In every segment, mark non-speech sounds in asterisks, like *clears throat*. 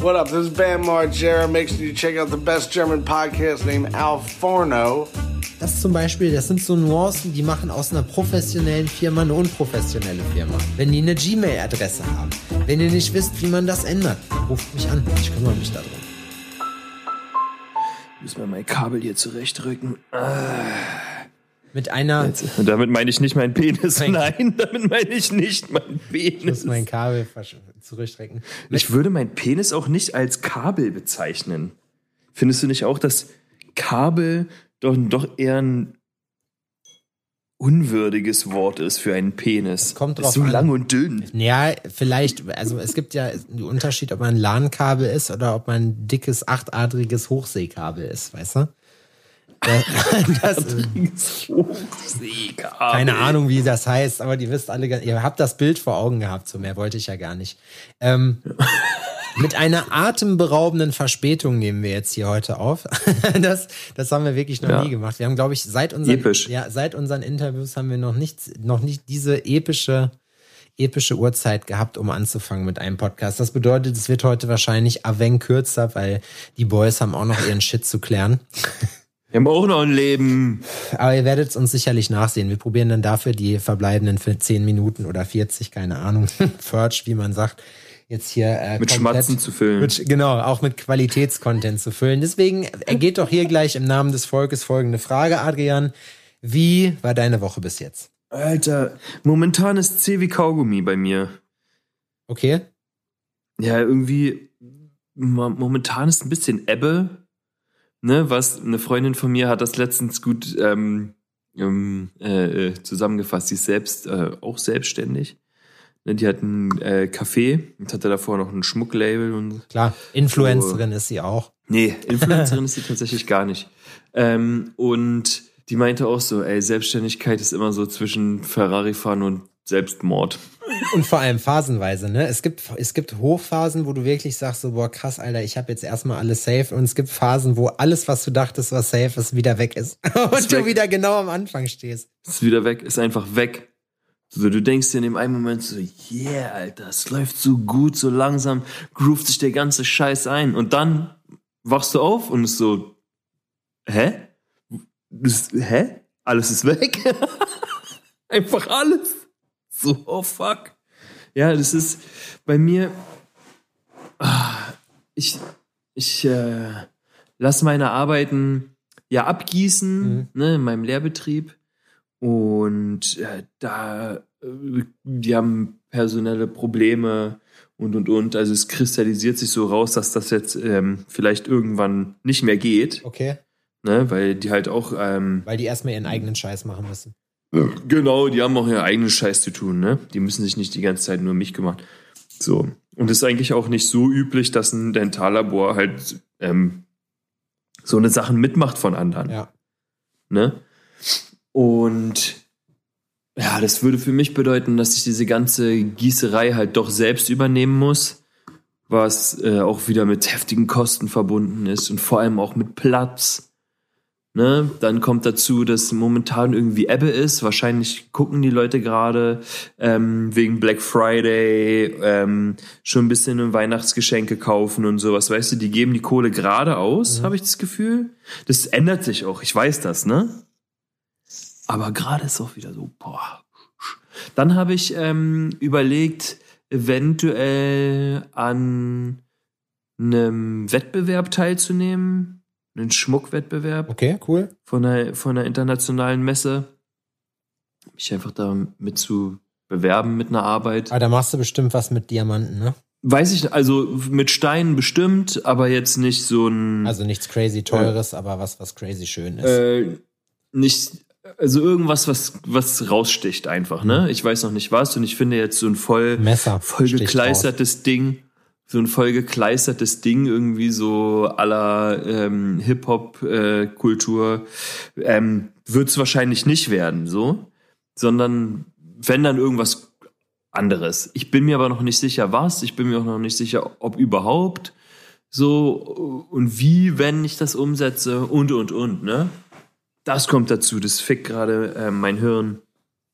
What up? This is Bam Margera. Make sure you check out the best German podcast named Al Forno. Das zum Beispiel, das sind so Nuancen, die machen aus einer professionellen Firma eine unprofessionelle Firma. Wenn die eine Gmail-Adresse haben, wenn ihr nicht wisst, wie man das ändert, ruft mich an. Ich kümmere mich darum. Müssen wir mein Kabel hier zurechtrücken. Ah. Mit einer. Jetzt, damit meine ich nicht meinen Penis. Mein- Nein, damit meine ich nicht meinen Ich muss Penis. mein Kabel zurückstrecken. Ich würde meinen Penis auch nicht als Kabel bezeichnen. Findest du nicht auch, dass Kabel doch, doch eher ein unwürdiges Wort ist für einen Penis? kommt ist drauf so an. lang und dünn. Ja, vielleicht, also es gibt ja den Unterschied, ob man ein LAN-Kabel ist oder ob man ein dickes, achtadriges Hochseekabel ist, weißt du? Das, *laughs* keine Ahnung, wie das heißt, aber die wisst alle, ihr habt das Bild vor Augen gehabt, so mehr wollte ich ja gar nicht. Ähm, *laughs* mit einer atemberaubenden Verspätung nehmen wir jetzt hier heute auf. *laughs* Das, das haben wir wirklich noch Ja. nie gemacht. Wir haben, glaube ich, seit unseren, Episch. ja, seit unseren Interviews haben wir noch nicht, noch nicht diese epische, epische Uhrzeit gehabt, um anzufangen mit einem Podcast. Das bedeutet, es wird heute wahrscheinlich aven kürzer, weil die Boys haben auch noch ihren Shit zu klären. Wir haben auch noch ein Leben. Aber ihr werdet es uns sicherlich nachsehen. Wir probieren dann dafür die verbleibenden für 10 Minuten oder 40, keine Ahnung, *laughs* Furch, wie man sagt, jetzt hier äh, Mit Schmatzen zu füllen. Mit, genau, auch mit Qualitätscontent zu füllen. Deswegen ergeht doch hier gleich im Namen des Volkes folgende Frage, Adrian. Wie war deine Woche bis jetzt? Alter, momentan ist C wie Kaugummi bei mir. Okay? Ja, irgendwie, mo- momentan ist ein bisschen Ebbe. Ne, was eine Freundin von mir hat das letztens gut ähm, ähm, äh, äh, zusammengefasst. Sie ist selbst äh, auch selbstständig. Ne, die hat ein äh, Café und hatte davor noch ein Schmucklabel und Klar, Influencerin ist sie auch. Nee, *laughs* Influencerin ist sie tatsächlich gar nicht. Ähm, und die meinte auch so, ey, Selbstständigkeit ist immer so zwischen Ferrari fahren und Selbstmord. Und vor allem phasenweise, ne? Es gibt, es gibt Hochphasen, wo du wirklich sagst, so, boah, krass, Alter, ich habe jetzt erstmal alles safe. Und es gibt Phasen, wo alles, was du dachtest, was safe ist, wieder weg ist. *laughs* Und du weg. wieder genau am Anfang stehst. Ist wieder weg, ist einfach weg. So, du denkst dir in dem einen Moment so, yeah, Alter, es läuft so gut, so langsam, groovt sich der ganze Scheiß ein. Und dann wachst du auf und ist so, hä? Das, hä? Alles ist weg? *laughs* Einfach alles. So, oh fuck. Ja, das ist bei mir, ah, ich, ich äh, lasse meine Arbeiten ja abgießen, Mhm. ne, in meinem Lehrbetrieb. Und äh, da, äh, die haben personelle Probleme und und und. Also es kristallisiert sich so raus, dass das jetzt ähm, vielleicht irgendwann nicht mehr geht, Okay. ne? weil die halt auch ähm, Weil die erstmal ihren eigenen Scheiß machen müssen. Genau, die haben auch ihren eigenen Scheiß zu tun, ne? Die müssen sich nicht die ganze Zeit nur um mich kümmern. So. Und es ist eigentlich auch nicht so üblich, dass ein Dentallabor halt ähm, so eine Sachen mitmacht von anderen. Ja. Ne? Und ja, das würde für mich bedeuten, dass ich diese ganze Gießerei halt doch selbst übernehmen muss, was äh, auch wieder mit heftigen Kosten verbunden ist und vor allem auch mit Platz. Ne? Dann kommt dazu, dass momentan irgendwie Ebbe ist. Wahrscheinlich gucken die Leute gerade ähm, wegen Black Friday ähm, schon ein bisschen Weihnachtsgeschenke kaufen und sowas. Weißt du, die geben die Kohle gerade aus, habe ich das Gefühl. Das ändert sich auch. Ich weiß das, ne? Aber gerade ist auch wieder so, boah. Dann habe ich ähm, überlegt, eventuell an einem Wettbewerb teilzunehmen, einen Schmuckwettbewerb Okay, cool. von einer, von einer internationalen Messe. Mich einfach damit zu bewerben mit einer Arbeit. Aber da machst du bestimmt was mit Diamanten, ne? Weiß ich, also mit Steinen bestimmt, aber jetzt nicht so ein. Also nichts crazy teures, aber was, was crazy schön ist. äh, nicht, also irgendwas, was, was raussticht einfach, ne? Ich weiß noch nicht was und ich finde jetzt so ein voll, Messer. voll gekleistertes Ding, so ein voll gekleistertes Ding, irgendwie so aller ähm, Hip-Hop-Kultur, ähm, wird es wahrscheinlich nicht werden, so, sondern wenn dann irgendwas anderes. Ich bin mir aber noch nicht sicher, was. Ich bin mir auch noch nicht sicher, ob überhaupt so und wie, wenn ich das umsetze und und und, ne? Das kommt dazu, das fickt gerade äh, mein Hirn.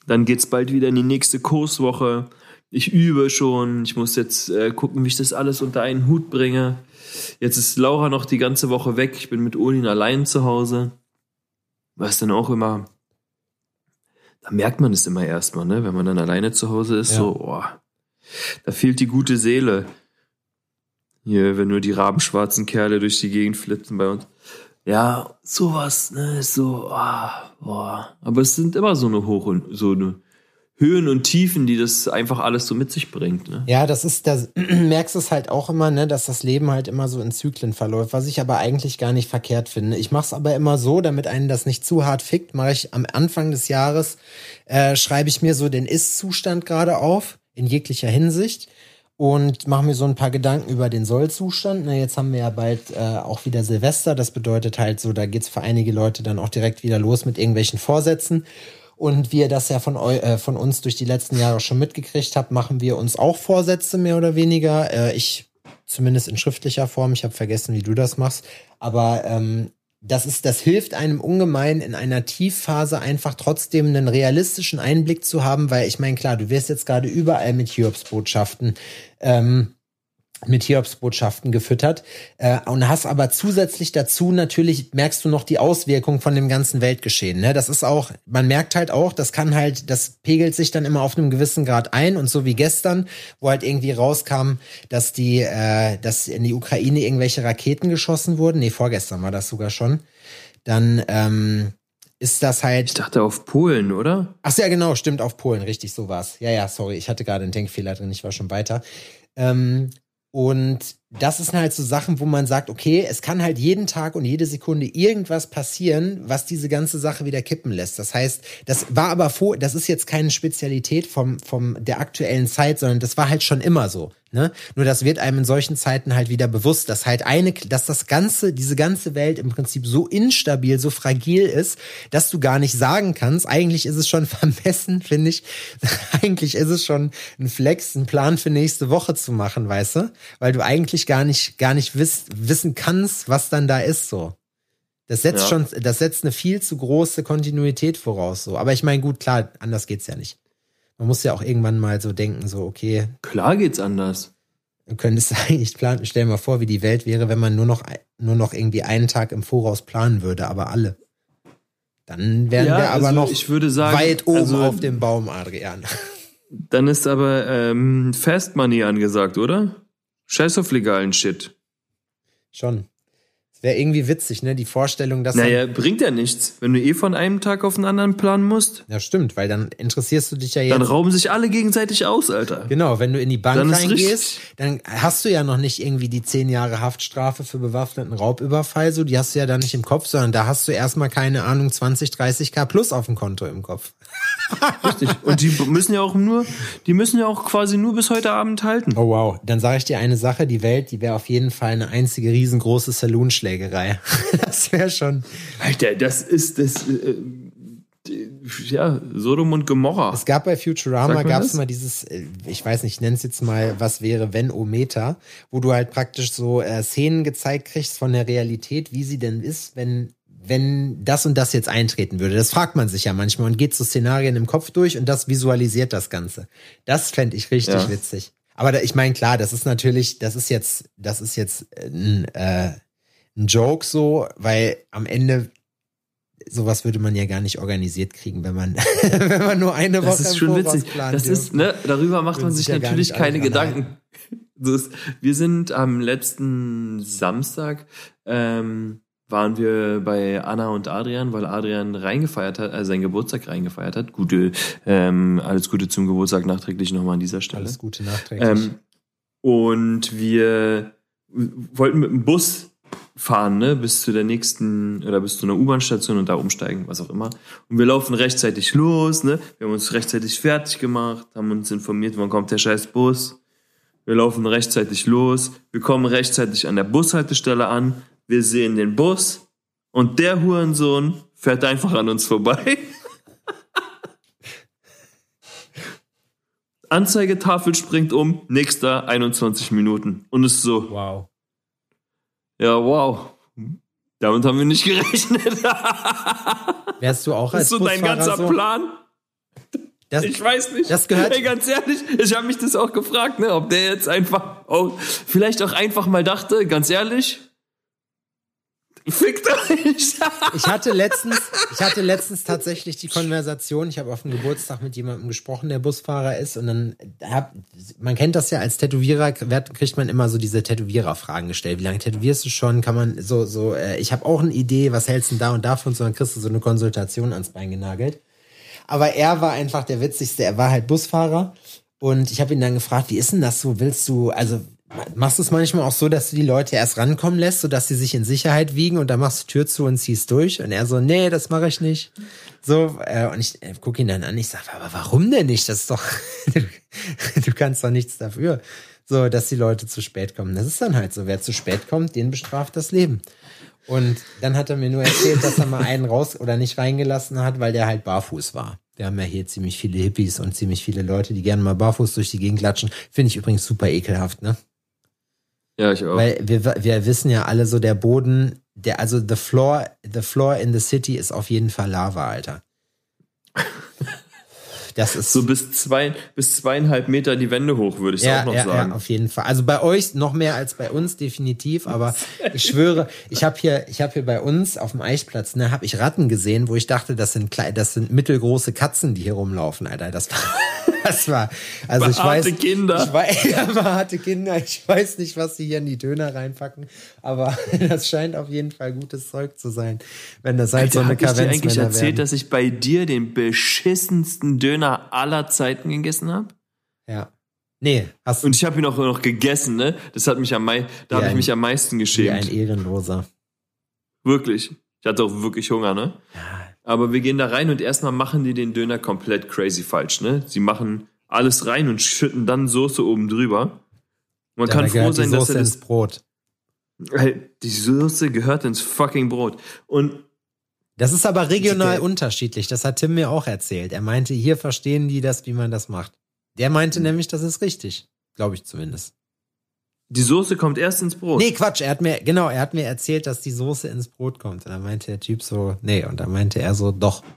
Dann geht's bald wieder in die nächste Kurswoche. Ich übe schon, ich muss jetzt äh, gucken, wie ich das alles unter einen Hut bringe. Jetzt ist Laura noch die ganze Woche weg, ich bin mit Olin allein zu Hause. Was dann auch immer, da merkt man es immer erstmal, ne? wenn man dann alleine zu Hause ist, Ja. so, oh, da fehlt die gute Seele. Hier, wenn nur die rabenschwarzen Kerle durch die Gegend flitzen bei uns. Ja, sowas, ne, ist so, ah, boah. Aber es sind immer so eine Hoch- und so eine Höhen und Tiefen, die das einfach alles so mit sich bringt, ne? Ja, das ist, da *clears throat* merkst du es halt auch immer, ne, dass das Leben halt immer so in Zyklen verläuft, was ich aber eigentlich gar nicht verkehrt finde. Ich mache es aber immer so, damit einen das nicht zu hart fickt, mache ich am Anfang des Jahres, äh, schreibe ich mir so den Ist-Zustand gerade auf, in jeglicher Hinsicht. Und mache mir so ein paar Gedanken über den Soll-Zustand. Ne, jetzt haben wir ja bald äh, auch wieder Silvester. Das bedeutet halt so, da geht's für einige Leute dann auch direkt wieder los mit irgendwelchen Vorsätzen. Und wie ihr das ja von, äh, von uns durch die letzten Jahre schon mitgekriegt habt, machen wir uns auch Vorsätze mehr oder weniger. Äh, ich zumindest in schriftlicher Form. Ich habe vergessen, wie du das machst. Aber ähm, das ist, das hilft einem ungemein in einer Tiefphase einfach trotzdem einen realistischen Einblick zu haben, weil ich meine, klar, du wirst jetzt gerade überall mit Hiobsbotschaften ähm, mit Hiobsbotschaften gefüttert äh, und hast aber zusätzlich dazu natürlich merkst du noch die Auswirkungen von dem ganzen Weltgeschehen. Ne? Das ist auch, man merkt halt auch, das kann halt, das pegelt sich dann immer auf einem gewissen Grad ein und so wie gestern, wo halt irgendwie rauskam, dass die, äh, dass in die Ukraine irgendwelche Raketen geschossen wurden. Nee, vorgestern war das sogar schon. Dann ähm, ist das halt. Ich dachte auf Polen, oder? Ach ja, genau, stimmt, auf Polen, richtig, so war's. Ja, ja, sorry, ich hatte gerade einen Denkfehler drin, ich war schon weiter. Ähm, und das sind halt so Sachen, wo man sagt, okay, es kann halt jeden Tag und jede Sekunde irgendwas passieren, was diese ganze Sache wieder kippen lässt. Das heißt, das war aber vor, das ist jetzt keine Spezialität vom, vom der aktuellen Zeit, sondern das war halt schon immer so. Ne? Nur das wird einem in solchen Zeiten halt wieder bewusst, dass halt eine, dass das ganze, diese ganze Welt im Prinzip so instabil, so fragil ist, dass du gar nicht sagen kannst. Eigentlich ist es schon *laughs* vermessen, finde ich. *laughs* eigentlich ist es schon ein Flex, einen Plan für nächste Woche zu machen, weißt du? Weil du eigentlich gar nicht, gar nicht wiss, wissen kannst, was dann da ist, so. Das setzt Ja. schon, das setzt eine viel zu große Kontinuität voraus, so. Aber ich meine, gut, klar, anders geht's ja nicht. Man muss ja auch irgendwann mal so denken, so, okay, Klar geht's anders. Du könntest *laughs* eigentlich planen, stell dir mal vor, wie die Welt wäre, wenn man nur noch, nur noch irgendwie einen Tag im Voraus planen würde, aber alle. Dann wären Ja, wir aber also noch ich würde sagen, weit oben also- auf dem Baum, Adrian. *laughs* Dann ist aber ähm, Fast Money angesagt, oder? Scheiß auf legalen Shit. Schon. Wäre irgendwie witzig, ne? Die Vorstellung, dass. Naja, bringt ja nichts. Wenn du eh von einem Tag auf den anderen planen musst, ja, stimmt, weil dann interessierst du dich ja dann jetzt. rauben sich alle gegenseitig aus, Alter. Genau, wenn du in die Bank Dann reingehst, dann hast du ja noch nicht irgendwie die zehn Jahre Haftstrafe für bewaffneten Raubüberfall, so, die hast du ja da nicht im Kopf, sondern da hast du erstmal, keine Ahnung, 20, 30k plus auf dem Konto im Kopf. *laughs* Richtig. Und die müssen ja auch nur, die müssen ja auch quasi nur bis heute Abend halten. Oh wow, dann sage ich dir eine Sache, die Welt, die wäre auf jeden Fall eine einzige riesengroße Saloonschlägerei. *laughs* das wäre schon. Alter, das ist das. Äh, ja, Sodom und Gomorra. Es gab bei Futurama gab es mal dieses, äh, ich weiß nicht, ich nenne es jetzt mal, was wäre wenn Ometer, wo du halt praktisch so äh, Szenen gezeigt kriegst von der Realität, wie sie denn ist, wenn wenn das und das jetzt eintreten würde. Das fragt man sich ja manchmal und geht so Szenarien im Kopf durch und das visualisiert das Ganze. Das fände ich richtig Ja. witzig. Aber da, ich meine, klar, das ist natürlich, das ist jetzt, das ist jetzt ein, äh, ein Joke so, weil am Ende sowas würde man ja gar nicht organisiert kriegen, wenn man, *laughs* wenn man nur eine Woche Das ist schon witzig. Das ist, ne, darüber macht man sich sich natürlich keine Gedanken. Das ist, wir sind am letzten Samstag, ähm, waren wir bei Anna und Adrian, weil Adrian reingefeiert hat, also seinen Geburtstag reingefeiert hat. Gute, ähm, alles Gute zum Geburtstag nachträglich nochmal an dieser Stelle. Alles Gute nachträglich. Ähm, und wir wollten mit dem Bus fahren, ne, bis zu der nächsten oder bis zu einer U-Bahn-Station und da umsteigen, was auch immer. Und wir laufen rechtzeitig los, ne? Wir haben uns rechtzeitig fertig gemacht, haben uns informiert, wann kommt der scheiß Bus. Wir laufen rechtzeitig los, wir kommen rechtzeitig an der Bushaltestelle an, wir sehen den Bus und der Hurensohn fährt einfach an uns vorbei. *laughs* Anzeigetafel springt um, nächster 21 Minuten. Und ist so, wow. Ja, wow. Damit haben wir nicht gerechnet. *laughs* Wärst du auch als ist so dein ganzer so? Plan. Das, ich weiß nicht. Das gehört. Ey, ganz ehrlich, ich habe mich das auch gefragt, ne, ob der jetzt einfach, oh, vielleicht auch einfach mal dachte, ganz ehrlich, fickt euch. Ich hatte letztens, ich hatte letztens tatsächlich die Konversation. Ich habe auf dem Geburtstag mit jemandem gesprochen, der Busfahrer ist, und dann hab, man kennt das ja als Tätowierer, kriegt man immer so diese Tätowierer-Fragen gestellt. Wie lange tätowierst du schon? Kann man so, so, äh, ich habe auch eine Idee, was hältst du da und davon? So, dann kriegst du so eine Konsultation ans Bein genagelt. Aber er war einfach der witzigste. Er war halt Busfahrer. Und ich habe ihn dann gefragt, wie ist denn das so? Willst du, also machst du es manchmal auch so, dass du die Leute erst rankommen lässt, sodass sie sich in Sicherheit wiegen und dann machst du Tür zu und ziehst durch? Und er so, nee, das mache ich nicht. So, äh, und ich äh, gucke ihn dann an, ich sage, aber warum denn nicht? Das ist doch, *laughs* du kannst doch nichts dafür. So, dass die Leute zu spät kommen. Das ist dann halt so. Wer zu spät kommt, den bestraft das Leben. Und dann hat er mir nur erzählt, dass er mal einen raus oder nicht reingelassen hat, weil der halt barfuß war. Wir haben ja hier ziemlich viele Hippies und ziemlich viele Leute, die gerne mal barfuß durch die Gegend klatschen. Finde ich übrigens super ekelhaft, ne? Ja, ich auch. Weil wir, wir wissen ja alle so, der Boden, der, also the floor, the floor in the city ist auf jeden Fall Lava, Alter. Das ist so bis zwei, bis zweieinhalb Meter die Wände hoch, würde ich ja, auch noch ja, sagen. Ja, auf jeden Fall. Also bei euch noch mehr als bei uns definitiv, aber ich schwöre, ich habe hier, ich habe hier bei uns auf dem Eichplatz, ne, habe ich Ratten gesehen, wo ich dachte, das sind kleine, das sind mittelgroße Katzen, die hier rumlaufen, Alter. Das war, *laughs* das war, also ich weiß, Kinder. ich weiß, *laughs* ja, harte Kinder. Ich weiß nicht, was sie hier in die Döner reinpacken, aber *laughs* das scheint auf jeden Fall gutes Zeug zu sein, wenn das halt Alter, so eine Kavenz Ich dir eigentlich erzählt, werden. dass ich bei dir den beschissensten Döner Döner aller Zeiten gegessen habe. Ja. Nee, hast du. Und ich habe ihn auch noch gegessen, ne? Das hat mich am meisten, da habe ich mich am meisten geschämt. Wie ein Ehrenloser. Wirklich. Ich hatte auch wirklich Hunger, ne? Ja. Aber wir gehen da rein und erstmal machen die den Döner komplett crazy falsch, ne? Sie machen alles rein und schütten dann Soße oben drüber. Man ja, kann froh sein, dass er das Brot. Die Soße gehört ins fucking Brot. Und das ist aber regional unterschiedlich. Das hat Tim mir auch erzählt. Er meinte, hier verstehen die das, wie man das macht. Der meinte mhm. nämlich, das ist richtig. Glaube ich zumindest. Die Soße kommt erst ins Brot. Nee, Quatsch. Er hat mir, genau, er hat mir erzählt, dass die Soße ins Brot kommt. Und dann meinte der Typ so, nee. Und dann meinte er so, doch. *laughs*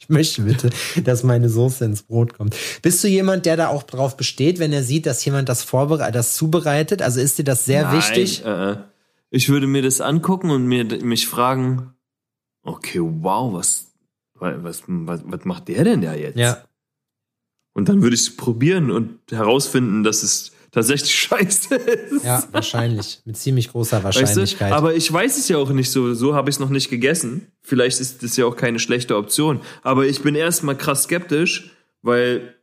Ich möchte bitte, dass meine Soße ins Brot kommt. Bist du jemand, der da auch drauf besteht, wenn er sieht, dass jemand das vorbereitet, das zubereitet? Also ist dir das sehr Nein, wichtig? Äh, äh. ich würde mir das angucken und mir, mich fragen, okay, wow, was, was, was, was macht der denn da jetzt? Ja. Und dann würde ich es probieren und herausfinden, dass es tatsächlich *laughs* scheiße ist. Ja, wahrscheinlich. Mit ziemlich großer Wahrscheinlichkeit. Weißt du? Aber ich weiß es ja auch nicht so. So habe ich es noch nicht gegessen. Vielleicht ist das ja auch keine schlechte Option. Aber ich bin erstmal krass skeptisch, weil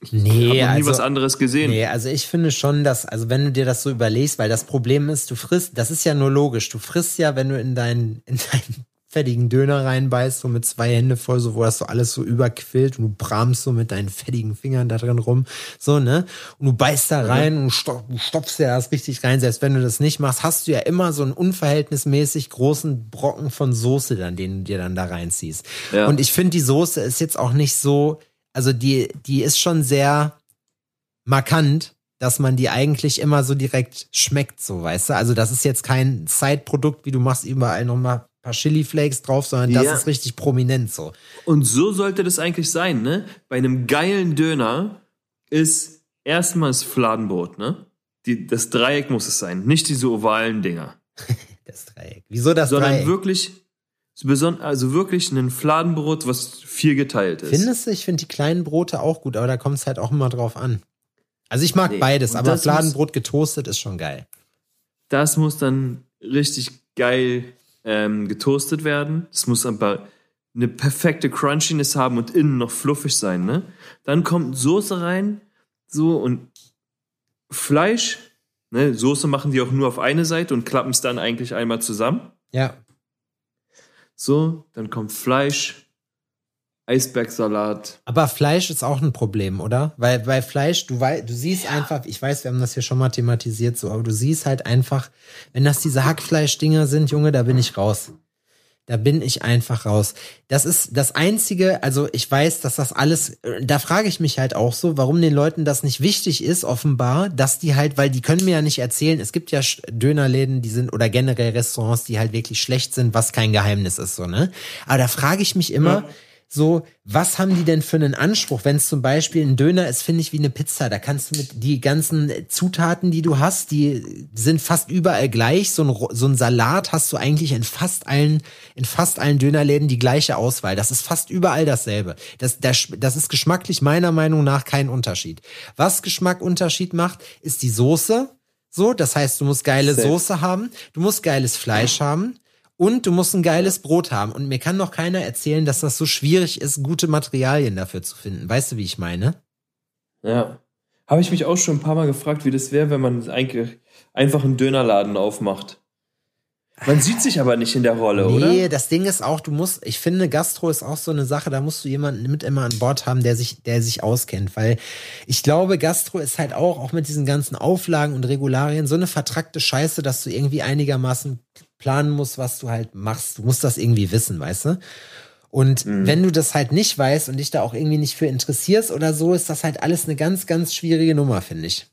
ich nee, habe noch nie also, was anderes gesehen. Nee, also ich finde schon, dass, also wenn du dir das so überlegst, weil das Problem ist, du frisst, das ist ja nur logisch, du frisst ja, wenn du in dein, in dein fettigen Döner reinbeißt, so mit zwei Hände voll, so wo das so alles so überquillt und du bramst so mit deinen fettigen Fingern da drin rum, so, ne? Und du beißt da rein und stopf, stopfst dir das richtig rein. Selbst wenn du das nicht machst, hast du ja immer so einen unverhältnismäßig großen Brocken von Soße dann, den du dir dann da reinziehst. Ja. Und ich finde, die Soße ist jetzt auch nicht so, also die, die ist schon sehr markant, dass man die eigentlich immer so direkt schmeckt, so, weißt du? Also das ist jetzt kein Side-Produkt, wie du machst überall nochmal paar Chili Flakes drauf, sondern das ja. ist richtig prominent so. Und so sollte das eigentlich sein, ne? Bei einem geilen Döner ist erstmal das Fladenbrot, ne? Die, das Dreieck muss es sein, nicht diese ovalen Dinger. *laughs* das Dreieck. Wieso das sondern Dreieck? Sondern wirklich, also wirklich ein Fladenbrot, was viel geteilt ist. Findest du? Ich finde die kleinen Brote auch gut, aber da kommt es halt auch immer drauf an. Also ich mag nee, beides, aber Fladenbrot getoastet ist schon geil. Das muss dann richtig geil ähm, getoastet werden. Das muss aber eine perfekte Crunchiness haben und innen noch fluffig sein, ne? Dann kommt Soße rein, so und Fleisch, ne? Soße machen die auch nur auf eine Seite und klappen es dann eigentlich einmal zusammen. Ja. So, dann kommt Fleisch, Eisbergsalat. Aber Fleisch ist auch ein Problem, oder? Weil bei Fleisch, du weißt, du siehst ja. einfach, ich weiß, wir haben das hier schon mal thematisiert, so, aber du siehst halt einfach, wenn das diese Hackfleischdinger sind, Junge, da bin ich raus. Da bin ich einfach raus. Das ist das einzige, also ich weiß, dass das alles, da frage ich mich halt auch so, warum den Leuten das nicht wichtig ist, offenbar, dass die halt, weil die können mir ja nicht erzählen, es gibt ja Dönerläden, die sind, oder generell Restaurants, die halt wirklich schlecht sind, was kein Geheimnis ist, so, ne? Aber da frage ich mich immer, ja so, was haben die denn für einen Anspruch? Wenn es zum Beispiel ein Döner ist, finde ich wie eine Pizza. Da kannst du mit die ganzen Zutaten, die du hast, die sind fast überall gleich. So ein, so ein Salat hast du eigentlich in fast allen, in fast allen Dönerläden die gleiche Auswahl. Das ist fast überall dasselbe. Das, das, das ist geschmacklich meiner Meinung nach kein Unterschied. Was Geschmackunterschied macht, ist die Soße. So, das heißt, du musst geile Safe. Soße haben, du musst geiles Fleisch haben. Und du musst ein geiles Brot haben. Und mir kann noch keiner erzählen, dass das so schwierig ist, gute Materialien dafür zu finden. Weißt du, wie ich meine? Ja. Habe ich mich auch schon ein paar Mal gefragt, wie das wäre, wenn man eigentlich einfach einen Dönerladen aufmacht. Man sieht sich aber nicht in der Rolle, oder? Nee, das Ding ist auch, du musst, ich finde, Gastro ist auch so eine Sache, da musst du jemanden mit immer an Bord haben, der sich, der sich auskennt. Weil ich glaube, Gastro ist halt auch, auch mit diesen ganzen Auflagen und Regularien, so eine vertrackte Scheiße, dass du irgendwie einigermaßen planen musst, was du halt machst. Du musst das irgendwie wissen, weißt du? Und wenn du das halt nicht weißt und dich da auch irgendwie nicht für interessierst oder so, ist das halt alles eine ganz, ganz schwierige Nummer, finde ich.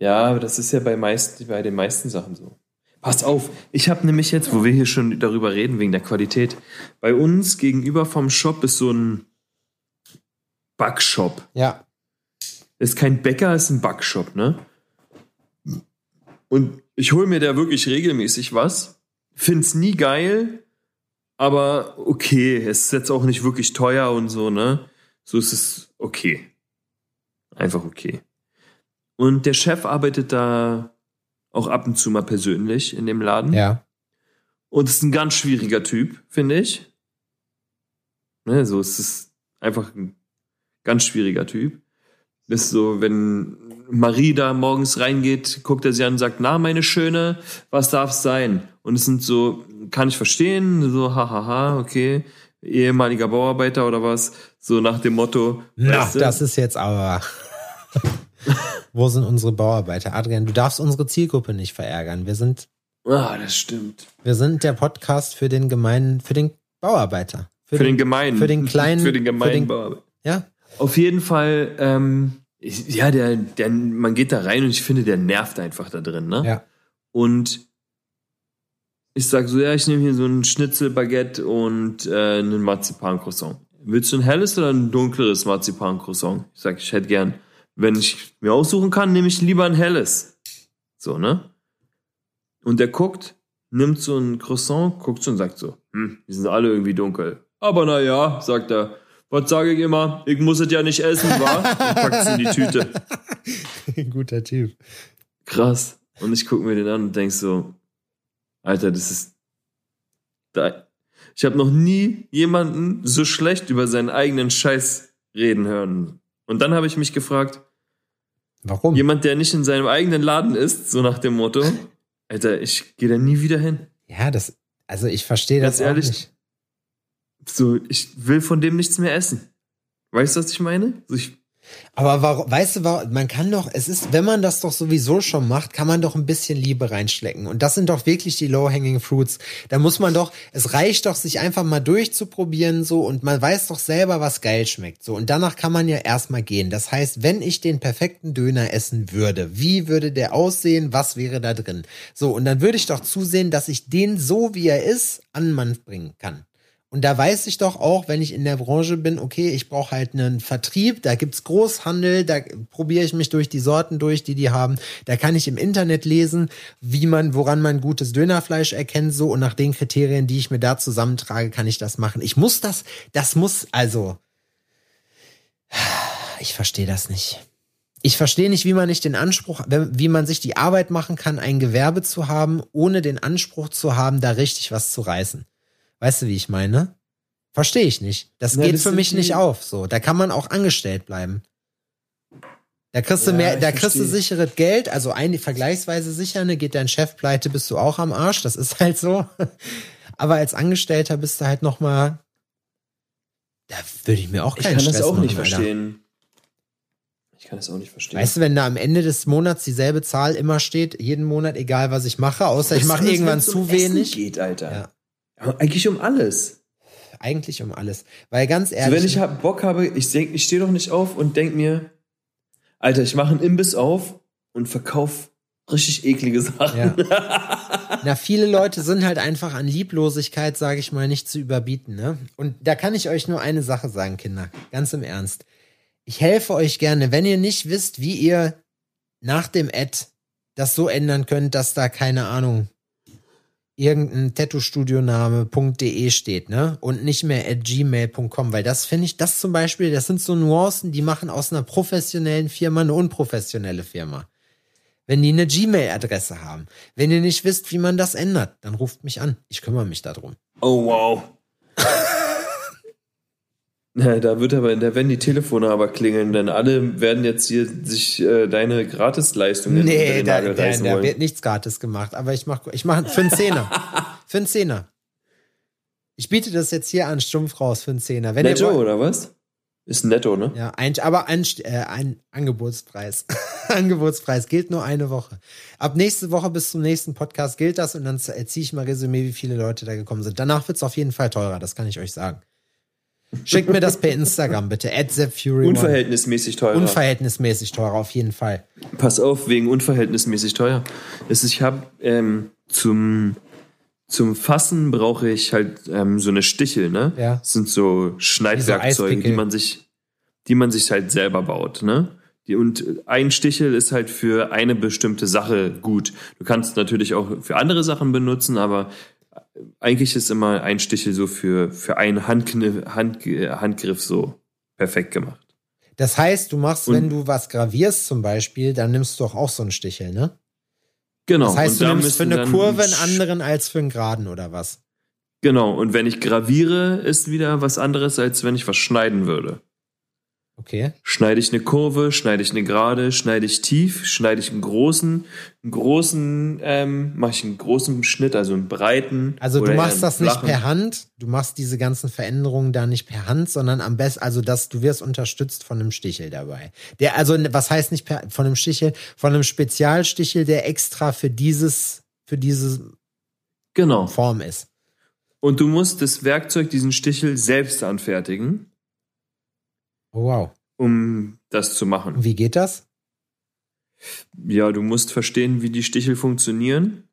Ja, aber das ist ja bei, meist, bei den meisten Sachen so. Pass auf, ich habe nämlich jetzt, wo wir hier schon darüber reden, wegen der Qualität, bei uns gegenüber vom Shop ist so ein Backshop. Ja. Ist kein Bäcker, ist ein Backshop, ne? Und ich hole mir da wirklich regelmäßig was. Find's nie geil, aber okay, es ist jetzt auch nicht wirklich teuer und so, ne? So ist es okay. Einfach okay. Und der Chef arbeitet da auch ab und zu mal persönlich in dem Laden. Ja. Und ist ein ganz schwieriger Typ, finde ich. Ne, so es ist einfach ein ganz schwieriger Typ. Ist so, wenn Marie da morgens reingeht, guckt er sie an und sagt, na, meine Schöne, was darf's sein? Und es sind so, kann ich verstehen, so, hahaha, okay, ehemaliger Bauarbeiter oder was, so nach dem Motto, Na, weißt du, das ist jetzt aber. *laughs* Wo sind unsere Bauarbeiter? Adrian, du darfst unsere Zielgruppe nicht verärgern. Wir sind, ah, das stimmt. wir sind der Podcast für den gemeinen, für den Bauarbeiter. Für den gemeinen. Für den *laughs* kleinen. Für den gemeinen für den- Bauarbeiter. Ja. Auf jeden Fall, ähm, ich, ja, der, der, man geht da rein und ich finde, der nervt einfach da drin, ne? Ja. Und ich sag so, ja, ich nehme hier so ein Schnitzelbaguette und äh, einen Marzipan-Croissant. Willst du ein helles oder ein dunkleres Marzipan-Croissant? Ich sag, ich hätte gern, wenn ich mir aussuchen kann, nehme ich lieber ein helles. So, ne? Und der guckt, nimmt so ein Croissant, guckt so und sagt so, hm, die sind alle irgendwie dunkel. Aber na ja, sagt er, was sage ich immer? Ich muss es ja nicht essen, wa? *laughs* Und packt es in die Tüte. Guter Typ. Krass. Und ich gucke mir den an und denk so, Alter, das ist. Da, ich habe noch nie jemanden so schlecht über seinen eigenen Scheiß reden hören. Und dann habe ich mich gefragt, Warum? jemand, der nicht in seinem eigenen Laden ist, so nach dem Motto, *laughs* Alter, ich gehe da nie wieder hin. Ja, das, also ich verstehe das ehrlich, auch nicht. So, ich will von dem nichts mehr essen. Weißt du, was ich meine? So, ich, Aber warum, weißt du, man kann doch, es ist, wenn man das doch sowieso schon macht, kann man doch ein bisschen Liebe reinschlecken. Und das sind doch wirklich die low-hanging fruits. Da muss man doch, es reicht doch, sich einfach mal durchzuprobieren, so, und man weiß doch selber, was geil schmeckt, so. Und danach kann man ja erstmal gehen. Das heißt, wenn ich den perfekten Döner essen würde, wie würde der aussehen? Was wäre da drin? So, und dann würde ich doch zusehen, dass ich den so, wie er ist, an Mann bringen kann. Und da weiß ich doch auch, wenn ich in der Branche bin, okay, ich brauche halt einen Vertrieb, da gibt's Großhandel, da probiere ich mich durch die Sorten durch, die die haben. Da kann ich im Internet lesen, wie man, woran man gutes Dönerfleisch erkennt, so und nach den Kriterien, die ich mir da zusammentrage, kann ich das machen. Ich muss das, das muss, also, ich verstehe das nicht. Ich verstehe nicht, wie man nicht den Anspruch, wie man sich die Arbeit machen kann, ein Gewerbe zu haben, ohne den Anspruch zu haben, da richtig was zu reißen. Weißt du, wie ich meine? Verstehe ich nicht. Das Ja, geht das für mich nicht auf. So, da kann man auch angestellt bleiben. Da kriegst du Ja, mehr, ich da kriegst du sicheres Geld, also ein vergleichsweise sicher, ne, geht dein Chef pleite, bist du auch am Arsch, das ist halt so. *laughs* Aber als Angestellter bist du halt noch mal, da würde ich mir auch ich keinen kann Stress das auch machen, nicht Alter. verstehen. Ich kann das auch nicht verstehen. Weißt du, wenn da am Ende des Monats dieselbe Zahl immer steht, jeden Monat, egal was ich mache, außer ich mache irgendwann zu um Essen wenig. geht, Alter. Ja. Eigentlich um alles. Eigentlich um alles. Weil ganz ehrlich. wenn ich hab Bock habe, ich, denk- ich stehe doch nicht auf und denk mir, Alter, ich mache einen Imbiss auf und verkauf richtig eklige Sachen. Ja. *laughs* Na, viele Leute sind halt einfach an Lieblosigkeit, sage ich mal, nicht zu überbieten. Ne? Und da kann ich euch nur eine Sache sagen, Kinder. Ganz im Ernst. Ich helfe euch gerne, wenn ihr nicht wisst, wie ihr nach dem Ad das so ändern könnt, dass da keine Ahnung irgendein Tattoo-Studioname.de steht, ne? Und nicht mehr at gmail.com, weil das finde ich, das zum Beispiel, das sind so Nuancen, die machen aus einer professionellen Firma eine unprofessionelle Firma. Wenn die eine Gmail-Adresse haben. Wenn ihr nicht wisst, wie man das ändert, dann ruft mich an. Ich kümmere mich darum. Oh, wow. Da wird aber, da werden die Telefone aber klingeln, denn alle werden jetzt hier sich äh, deine Gratisleistungen unter Nee, den da, Nagel da, reißen da wollen. wird nichts gratis gemacht, aber ich mache ich mach für einen Zehner. *laughs* für einen Zehner. Ich biete das jetzt hier an, stumpf raus für einen Zehner. Wenn Netto wollt, oder was? Ist netto, ne? ja, ein, aber ein, äh, ein Angebotspreis. *laughs* Angebotspreis gilt nur eine Woche. Ab nächste Woche bis zum nächsten Podcast gilt das und dann ziehe ich mal Resümee, wie viele Leute da gekommen sind. Danach wird es auf jeden Fall teurer, das kann ich euch sagen. Schickt mir das per Instagram bitte. Fury Unverhältnismäßig teuer. Unverhältnismäßig teurer, auf jeden Fall. Pass auf, wegen unverhältnismäßig teuer. Es, ich habe ähm, zum, zum Fassen brauche ich halt ähm, so eine Stichel, ne? Ja. Das sind so Schneidwerkzeuge, die man sich, die man sich halt selber baut, ne? Und ein Stichel ist halt für eine bestimmte Sache gut. Du kannst natürlich auch für andere Sachen benutzen, aber eigentlich ist immer ein Stichel so für, für einen Handkniff, Hand, Handgriff so perfekt gemacht. Das heißt, du machst, Und- wenn du was gravierst zum Beispiel, dann nimmst du auch, auch so einen Stichel, ne? Genau. Das heißt, und du nimmst für eine Kurve einen anderen als für einen Geraden oder was? Genau, und wenn ich graviere, ist wieder was anderes, als wenn ich was schneiden würde. Okay. Schneide ich eine Kurve, schneide ich eine Gerade, schneide ich tief, schneide ich einen großen, einen großen, ähm, mache ich einen großen Schnitt, also einen breiten. Also du machst das nicht per Hand, du machst diese ganzen Veränderungen da nicht per Hand, sondern am besten, also dass du wirst unterstützt von einem Stichel dabei. Der, also was heißt nicht per, von einem Stichel, von einem Spezialstichel, der extra für dieses, für diese Genau. Form ist. Und du musst das Werkzeug, diesen Stichel, selbst anfertigen, Oh, wow. um das zu machen. Wie geht das? Ja, du musst verstehen, wie die Stichel funktionieren,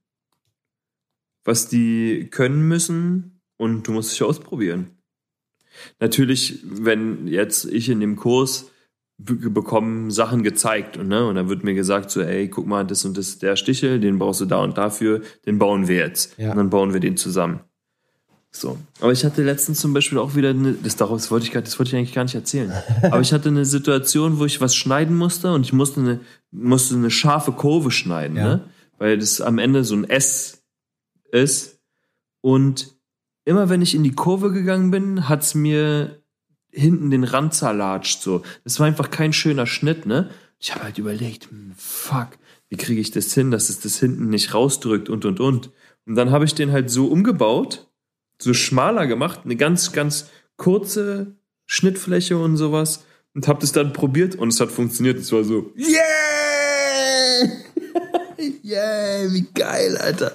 was die können müssen und du musst dich ausprobieren. Natürlich, wenn jetzt ich in dem Kurs be- bekommen Sachen gezeigt und, ne, und dann wird mir gesagt so, ey, guck mal, das und das ist der Stichel, den brauchst du da und dafür, den bauen wir jetzt. Ja. Und dann bauen wir den zusammen. So. Aber ich hatte letztens zum Beispiel auch wieder eine, das daraus wollte ich das wollte ich eigentlich gar nicht erzählen. Aber ich hatte eine Situation, wo ich was schneiden musste und ich musste eine, musste eine scharfe Kurve schneiden, Ja. ne? Weil das am Ende so ein S ist. Und immer wenn ich in die Kurve gegangen bin, hat's mir hinten den Rand zerlatscht, so. Das war einfach kein schöner Schnitt, ne? Ich habe halt überlegt, hm, fuck, wie kriege ich das hin, dass es das hinten nicht rausdrückt und und und. Und dann habe ich den halt so umgebaut, so schmaler gemacht, eine ganz, ganz kurze Schnittfläche und sowas und habe das dann probiert und es hat funktioniert. Es war so, yeah! *laughs* yeah, wie geil, Alter.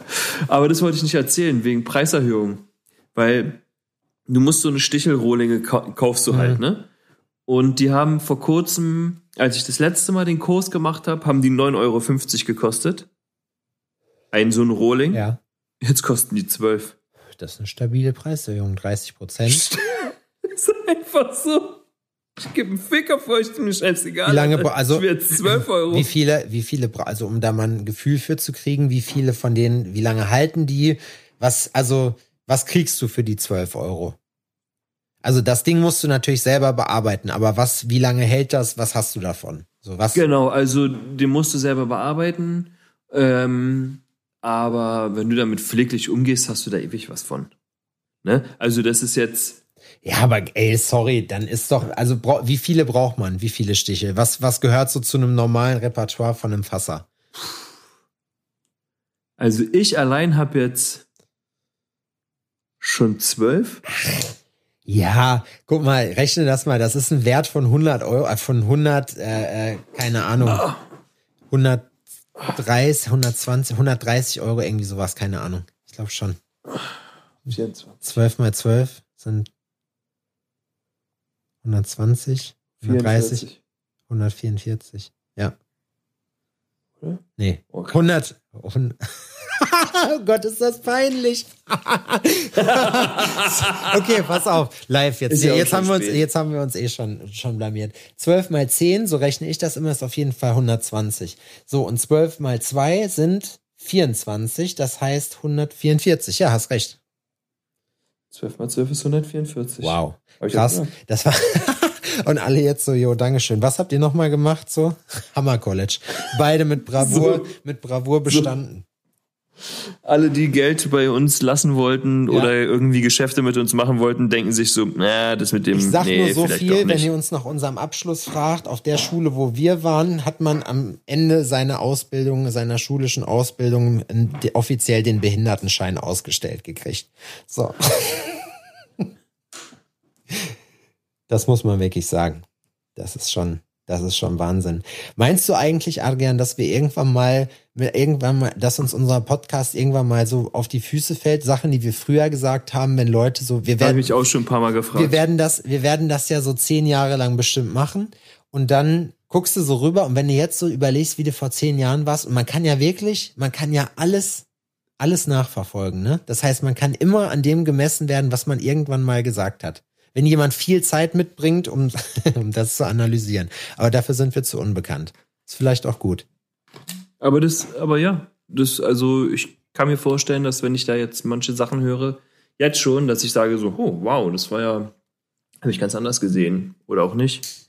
Aber das wollte ich nicht erzählen, wegen Preiserhöhung. Weil du musst so eine Stichelrohlinge ka kaufst du halt, ne? Und die haben vor kurzem, als ich das letzte Mal den Kurs gemacht habe, haben die 9,50 Euro gekostet. Ein so ein Rohling. Ja. Jetzt kosten die 12. Das ist eine stabile Preiserhöhung, 30 Prozent. *laughs* ist einfach so. Ich gebe einen Fick auf euch, ist mir scheißegal. Wie lange also- ich jetzt 12 *laughs* Euro. Wie viele, wie viele, also um da mal ein Gefühl für zu kriegen, wie viele von denen, wie lange halten die? Was, also, was kriegst du für die 12 Euro? Also das Ding musst du natürlich selber bearbeiten, aber was, wie lange hält das? Was hast du davon? So was? Genau, also den musst du selber bearbeiten. Ähm, aber wenn du damit pfleglich umgehst, hast du da ewig was von. Ne? Also das ist jetzt, Ja, aber ey, sorry, dann ist doch, also wie viele braucht man? Wie viele Stiche? Was, was gehört so zu einem normalen Repertoire von einem Fasser? also ich allein habe jetzt schon zwölf. Ja, guck mal, rechne das mal. Das ist ein Wert von 100 Euro, äh, von 100, äh, äh, keine Ahnung, 130, 120, 130 Euro, irgendwie sowas, keine Ahnung. Ich glaube schon. 24. 12 mal 12 sind 120, 130, 144. Ja. Oder? Nee, Okay. 100. 100 *laughs* oh Gott, ist das peinlich. *laughs* okay, pass auf. Live jetzt. Ja jetzt, haben wir uns, jetzt haben wir uns eh schon, schon blamiert. 12 mal 10, so rechne ich das immer, ist auf jeden Fall 120. So, und 12 mal 2 sind 24, das heißt 144. Ja, hast recht. 12 mal 12 ist 144. Wow. Krass. Das war. *laughs* Und alle jetzt so, jo, Dankeschön. Was habt ihr nochmal gemacht? So? Hammer College. Beide mit Bravour, So. mit Bravour bestanden. Alle, die Geld bei uns lassen wollten Ja. oder irgendwie Geschäfte mit uns machen wollten, denken sich so, na, das mit dem, Ich sag nee, nur so viel, wenn ihr uns nach unserem Abschluss fragt, auf der Schule, wo wir waren, hat man am Ende seiner Ausbildung, seiner schulischen Ausbildung offiziell den Behindertenschein ausgestellt gekriegt. So. *laughs* Das muss man wirklich sagen. Das ist schon, das ist schon Wahnsinn. Meinst du eigentlich, Adrian, dass wir irgendwann mal, irgendwann mal, dass uns unser Podcast irgendwann mal so auf die Füße fällt? Sachen, die wir früher gesagt haben, wenn Leute so, wir habe werden, ich auch schon ein paar Mal gefragt. wir werden das, wir werden das ja so zehn Jahre lang bestimmt machen. Und dann guckst du so rüber und wenn du jetzt so überlegst, wie du vor zehn Jahren warst, und man kann ja wirklich, man kann ja alles, alles nachverfolgen, ne? Das heißt, man kann immer an dem gemessen werden, was man irgendwann mal gesagt hat. Wenn jemand viel Zeit mitbringt, um, *laughs* um das zu analysieren. Aber dafür sind wir zu unbekannt. Ist vielleicht auch gut. Aber das, aber ja, das, also ich kann mir vorstellen, dass wenn ich da jetzt manche Sachen höre, jetzt schon, dass ich sage so, oh, wow, das war ja, habe ich ganz anders gesehen. Oder auch nicht.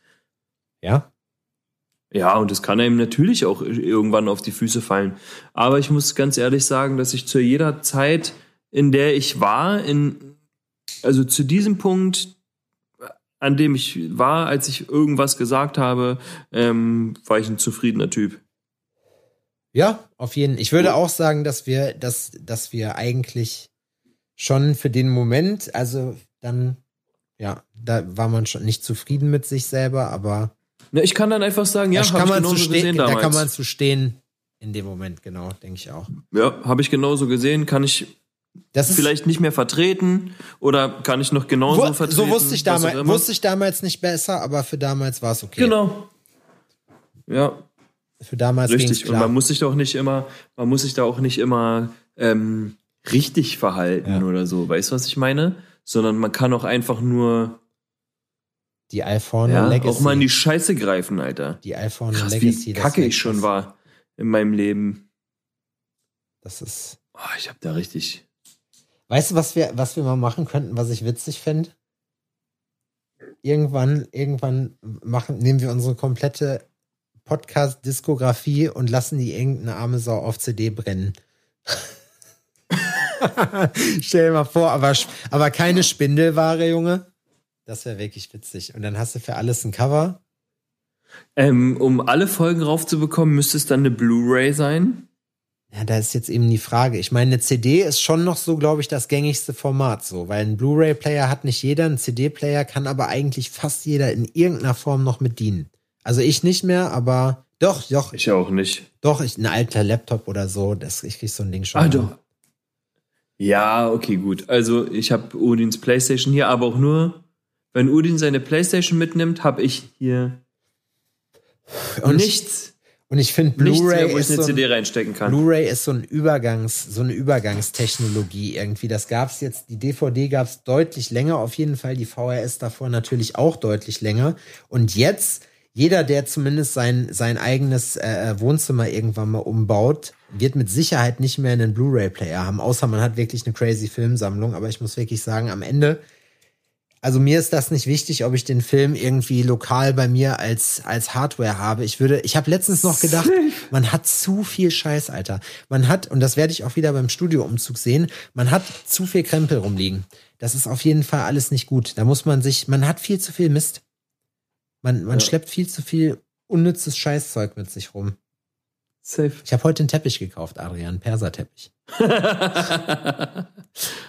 Ja? Ja, und das kann einem natürlich auch irgendwann auf die Füße fallen. Aber ich muss ganz ehrlich sagen, dass ich zu jeder Zeit, in der ich war, in, also zu diesem Punkt, an dem ich war, als ich irgendwas gesagt habe, ähm, war ich ein zufriedener Typ. Ja, auf jeden. Ich würde auch sagen, dass wir, dass, dass wir eigentlich schon für den Moment, also dann, ja, da war man schon nicht zufrieden mit sich selber, aber Na, ich kann dann einfach sagen, ja, da hab kann man zu stehen, da kann man zu stehen in dem Moment, genau, denke ich auch. ja, habe ich genauso gesehen, kann ich Das ist vielleicht nicht mehr vertreten oder kann ich noch genauso Wo, vertreten. so wusste ich damals, wusste ich damals nicht besser, aber für damals war es okay. Genau. Ja, Für damals richtig. Und klar. man muss sich doch nicht immer, man muss sich da auch nicht immer ähm, richtig verhalten Ja. oder so. Weißt du, was ich meine? Sondern man kann auch einfach nur die Alforno ja, Legacy. auch mal in die Scheiße greifen, Alter. die Alforno Krass, Legacy. wie kacke ich schon war in meinem Leben. Das ist. Oh, ich hab da richtig. Weißt du, was wir, was wir mal machen könnten, was ich witzig fände? Irgendwann, irgendwann machen, nehmen wir unsere komplette Podcast-Diskografie und lassen die irgendeine arme Sau auf CD brennen. *laughs* Stell dir mal vor, aber, aber keine Spindelware, Junge. Das wäre wirklich witzig. Und dann hast du für alles ein Cover. Ähm, um alle Folgen raufzubekommen, müsste es dann eine Blu-ray sein. Ja, da ist jetzt eben die Frage. Ich meine, eine CD ist schon noch so, glaube ich, das gängigste Format so, weil ein Blu-ray-Player hat nicht jeder, ein CD-Player kann aber eigentlich fast jeder in irgendeiner Form noch mit dienen. Also ich nicht mehr, aber doch, doch, Ich auch nicht. doch, ich, ein alter Laptop oder so, das, ich krieg so ein Ding schon. Ah, doch. Ja, okay, gut. Also ich habe Udins Playstation hier, aber auch nur, wenn Udin seine Playstation mitnimmt, habe ich hier Und ich, nichts, und ich finde, Blu-ray ist, eine so CD ein, reinstecken kann. Blu-ray ist so ein Übergangs, so eine Übergangstechnologie irgendwie. Das gab's jetzt, die DVD gab's deutlich länger, auf jeden Fall. Die VHS davor natürlich auch deutlich länger. Und jetzt, jeder, der zumindest sein, sein eigenes äh, Wohnzimmer irgendwann mal umbaut, wird mit Sicherheit nicht mehr einen Blu-ray-Player haben, außer man hat wirklich eine crazy Filmsammlung. Aber ich muss wirklich sagen, am Ende, also mir ist das nicht wichtig, ob ich den Film irgendwie lokal bei mir als, als Hardware habe. Ich würde, ich habe letztens noch gedacht, man hat zu viel Scheiß, Alter. Man hat, und das werde ich auch wieder beim Studioumzug sehen, man hat zu viel Krempel rumliegen. Das ist auf jeden Fall alles nicht gut. Da muss man sich, man hat viel zu viel Mist. Man, man Ja. schleppt viel zu viel unnützes Scheißzeug mit sich rum. Safe. Ich habe heute einen Teppich gekauft, Adrian, Perserteppich. *laughs*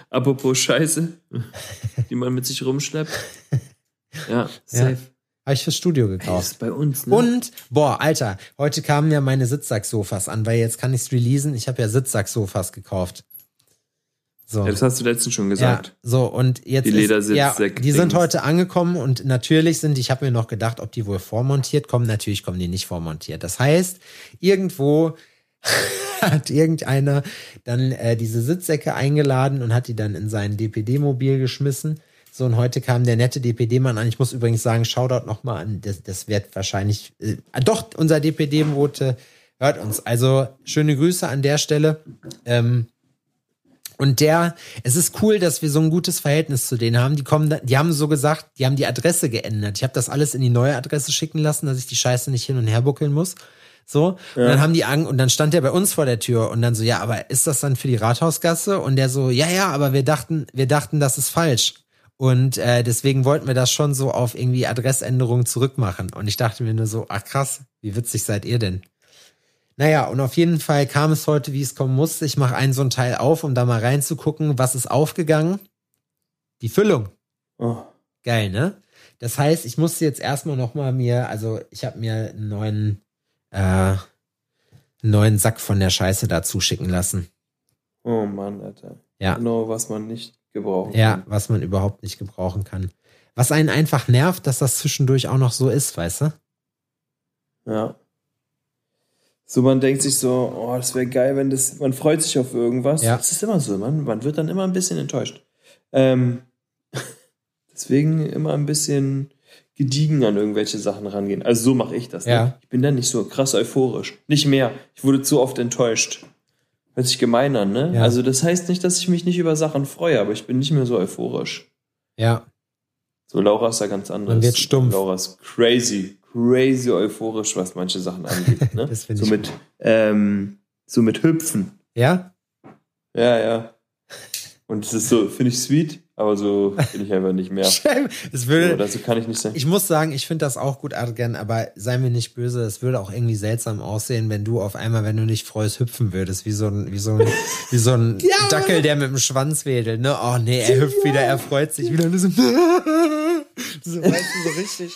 Apropos Scheiße, *laughs* die man mit sich rumschleppt. *laughs* Ja, safe. Habe ich fürs Studio gekauft. ist bei uns, ne? Und, boah, Alter, heute kamen ja meine Sitzsacksofas an, weil jetzt kann ich's releasen. Ich habe ja Sitzsacksofas gekauft. So. Ja, das hast du letztens schon gesagt. Ja, so und jetzt Die ist, ja, die sind heute angekommen und natürlich sind, ich habe mir noch gedacht, ob die wohl vormontiert kommen. Natürlich kommen die nicht vormontiert. Das heißt, irgendwo *laughs* hat irgendeiner dann äh, diese Sitzsäcke eingeladen und hat die dann in sein DPD-Mobil geschmissen. So, und heute kam der nette DPD-Mann an. Ich muss übrigens sagen, Shoutout nochmal an. Das, das wird wahrscheinlich, äh, doch, unser DPD-Bote hört uns. Also, schöne Grüße an der Stelle. Ähm, und der, es ist cool, dass wir so ein gutes Verhältnis zu denen haben. Die kommen, die haben so gesagt, die haben die Adresse geändert. Ich habe das alles in die neue Adresse schicken lassen, dass ich die Scheiße nicht hin und her buckeln muss. So. Ja. Und dann haben die Angst, und dann stand der bei uns vor der Tür und dann so, ja, aber ist das dann für die Rathausgasse? Und der so, ja, ja, aber wir dachten, wir dachten, das ist falsch. Und äh, deswegen wollten wir das schon so auf irgendwie Adressänderung zurückmachen. Und ich dachte mir nur so, ach krass, wie witzig seid ihr denn? Naja, und auf jeden Fall kam es heute, wie es kommen musste. Ich mache einen so ein Teil auf, um da mal reinzugucken, was ist aufgegangen. Die Füllung. Oh. Geil, ne? Das heißt, ich musste jetzt erstmal noch mal mir, also ich habe mir einen neuen, äh, einen neuen Sack von der Scheiße dazu schicken lassen. Oh Mann, Alter. Ja. Genau, was man nicht gebrauchen kann. Ja, was man überhaupt nicht gebrauchen kann. Was einen einfach nervt, dass das zwischendurch auch noch so ist, weißt du? Ja. So, man denkt sich so, oh, das wäre geil, wenn das, man freut sich auf irgendwas. Ja. Das ist immer so, man, man wird dann immer ein bisschen enttäuscht. Ähm, *laughs* deswegen immer ein bisschen gediegen an irgendwelche Sachen rangehen. Also so mache ich das. Ne? Ja. Ich bin dann nicht so krass euphorisch. Nicht mehr. Ich wurde zu oft enttäuscht. Hört sich gemein an, ne? Ja. Also das heißt nicht, dass ich mich nicht über Sachen freue, aber ich bin nicht mehr so euphorisch. Ja. So, Laura ist da ganz anders. Man wird stumpf. Laura ist crazy crazy euphorisch, was manche Sachen *laughs* angeht. Ne? das so, mit, ähm, so mit Hüpfen. Ja? Ja, ja. Und das ist so, finde ich sweet, aber so bin ich einfach nicht mehr. *laughs* Es würde, so, dazu kann ich nicht sein. Ich muss sagen, ich finde das auch gut, Adrian, aber sei mir nicht böse, es würde auch irgendwie seltsam aussehen, wenn du auf einmal, wenn du nicht freust, hüpfen würdest, wie so ein, wie so ein, *laughs* wie so ein ja, Dackel, der mit dem Schwanz wedelt, ne? Oh nee, er hüpft wieder, er freut sich wieder. So, *laughs* so, weißt du, so richtig.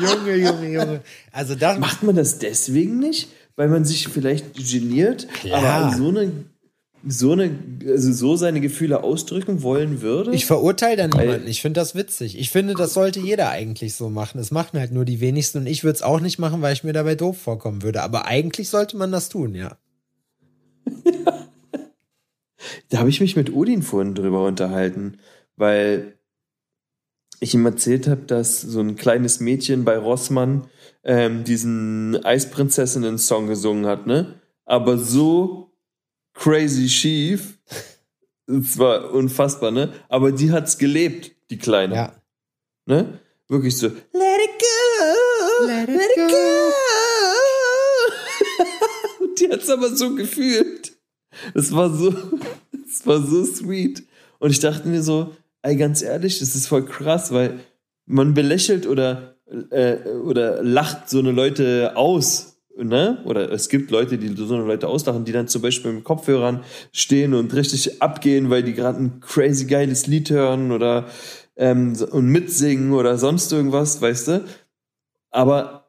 Junge, Junge, Junge. Also da Macht man das deswegen nicht? Weil man sich vielleicht geniert, Klar. aber so eine so eine, also so seine Gefühle ausdrücken wollen würde. Ich verurteile da niemanden. Ich finde das witzig. Ich finde, das sollte jeder eigentlich so machen. Es machen halt nur die wenigsten und ich würde es auch nicht machen, weil ich mir dabei doof vorkommen würde. Aber eigentlich sollte man das tun, ja. ja. *laughs* Da habe ich mich mit Odin vorhin drüber unterhalten, weil ich ihm erzählt habe, dass so ein kleines Mädchen bei Rossmann ähm, diesen Eisprinzessinnen-Song gesungen hat, ne? Aber so crazy schief. Es war unfassbar, ne? Aber die hat's gelebt, die Kleine. Ja. Ne? Wirklich so, let it go, let it, let it go. Und *laughs* die hat's aber so gefühlt. Es war so, *laughs* es war so sweet. Und ich dachte mir so, ey, ganz ehrlich, das ist voll krass, weil man belächelt oder, äh, oder lacht so eine Leute aus, ne? Oder es gibt Leute, die so eine Leute auslachen, die dann zum Beispiel mit Kopfhörern stehen und richtig abgehen, weil die gerade ein crazy geiles Lied hören oder ähm, und mitsingen oder sonst irgendwas, weißt du? Aber